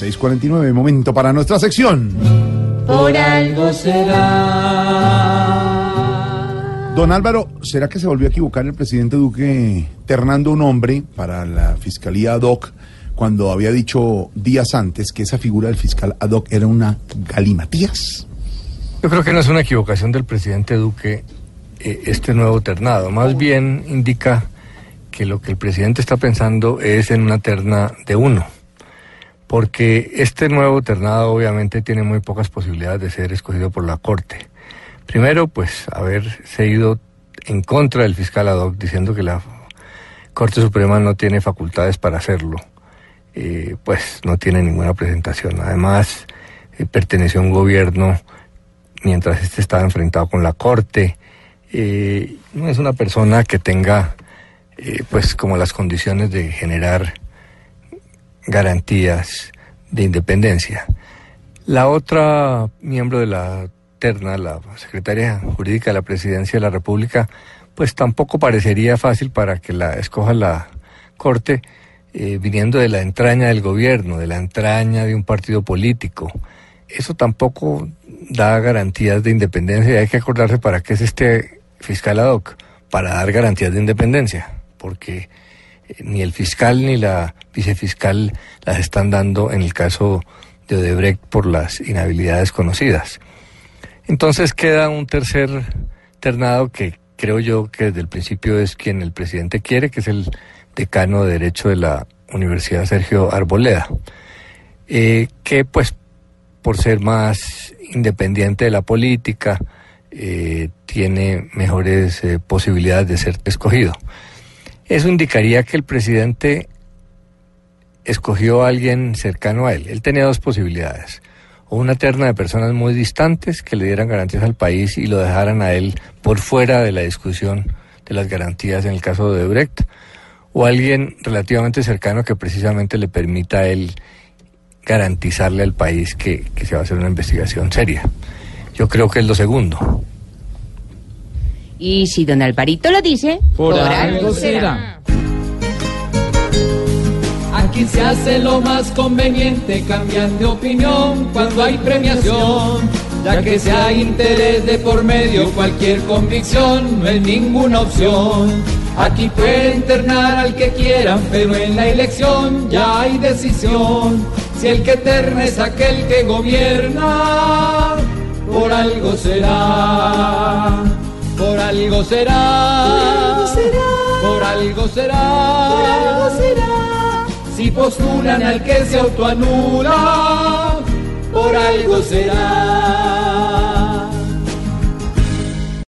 6:49, momento para nuestra sección. Por algo será. Don Álvaro, ¿será que se volvió a equivocar el presidente Duque ternando un hombre para la fiscalía ad hoc cuando había dicho días antes que esa figura del fiscal ad hoc era una galimatías? Yo creo que no es una equivocación del presidente Duque eh, este nuevo ternado. Más bien indica que lo que el presidente está pensando es en una terna de uno. Porque este nuevo ternado obviamente tiene muy pocas posibilidades de ser escogido por la Corte. Primero, pues haberse ido en contra del fiscal ad hoc diciendo que la Corte Suprema no tiene facultades para hacerlo. Eh, pues no tiene ninguna presentación. Además, eh, perteneció a un gobierno mientras este estaba enfrentado con la Corte. Eh, no es una persona que tenga, pues, como las condiciones de generar garantías de independencia. La otra miembro de la terna, la secretaria jurídica de la Presidencia de la República, pues tampoco parecería fácil para que la escoja la Corte, eh, viniendo de la entraña del gobierno, de la entraña de un partido político. Eso tampoco da garantías de independencia y hay que acordarse para qué es este fiscal ad hoc, para dar garantías de independencia, porque ni el fiscal ni la vicefiscal las están dando en el caso de Odebrecht por las inhabilidades conocidas. Entonces queda un tercer ternado que creo yo que desde el principio es quien el presidente quiere, que es el decano de Derecho de la Universidad Sergio Arboleda, eh, que pues por ser más independiente de la política, eh, tiene mejores eh, posibilidades de ser escogido. Eso indicaría que el presidente escogió a alguien cercano a él. Él tenía dos posibilidades. O una terna de personas muy distantes que le dieran garantías al país y lo dejaran a él por fuera de la discusión de las garantías en el caso de Brecht. O alguien relativamente cercano que precisamente le permita a él garantizarle al país que, que se va a hacer una investigación seria. Yo creo que es lo segundo. Y si don Alvarito lo dice, Por algo será. Aquí se hace lo más conveniente, cambian de opinión cuando hay premiación. Ya que si hay interés de por medio, cualquier convicción no es ninguna opción. Aquí pueden internar al que quieran, pero en la elección ya hay decisión. Si el que terna es aquel que gobierna, por algo será. Por algo será. Por algo será. Si postulan al que se autoanula, por algo será.